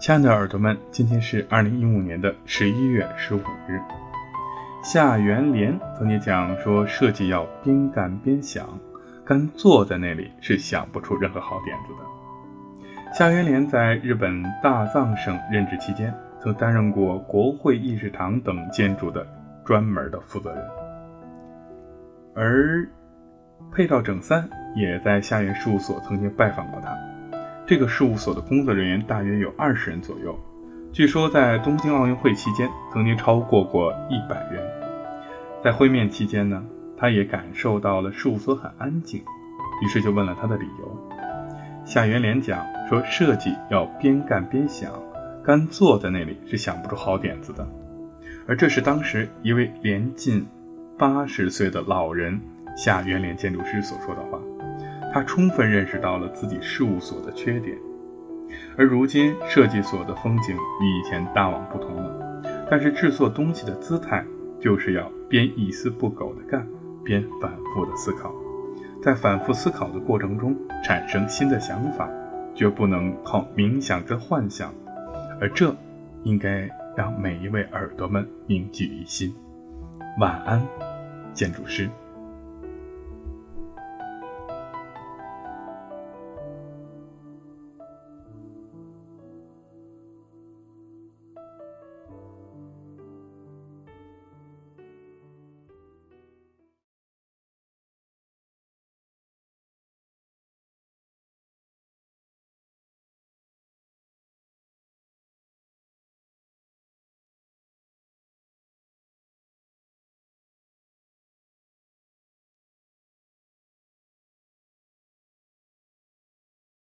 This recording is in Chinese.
亲爱的耳朵们，今天是二零一五年的十一月十五日。夏元莲曾经讲说，设计要边干边想，干坐在那里是想不出任何好点子的。夏元莲在日本大藏省任职期间，曾担任过国会议事堂等建筑的专门的负责人，而配照整三也在夏元事务所曾经拜访过他。这个事务所的工作人员大约有二十人左右，据说在东京奥运会期间曾经超过过一百人。在会面期间呢，他也感受到了事务所很安静，于是就问了他的理由。夏元莲讲说，设计要边干边想，干坐在那里是想不出好点子的。而这是当时一位年近八十岁的老人夏元莲建筑师所说的话。他充分认识到了自己事务所的缺点，而如今设计所的风景与以前大往不同了。但是制作东西的姿态就是要边一丝不苟地干，边反复的思考，在反复思考的过程中产生新的想法，绝不能靠冥想跟幻想，而这应该让每一位耳朵们铭记于心。晚安，建筑师。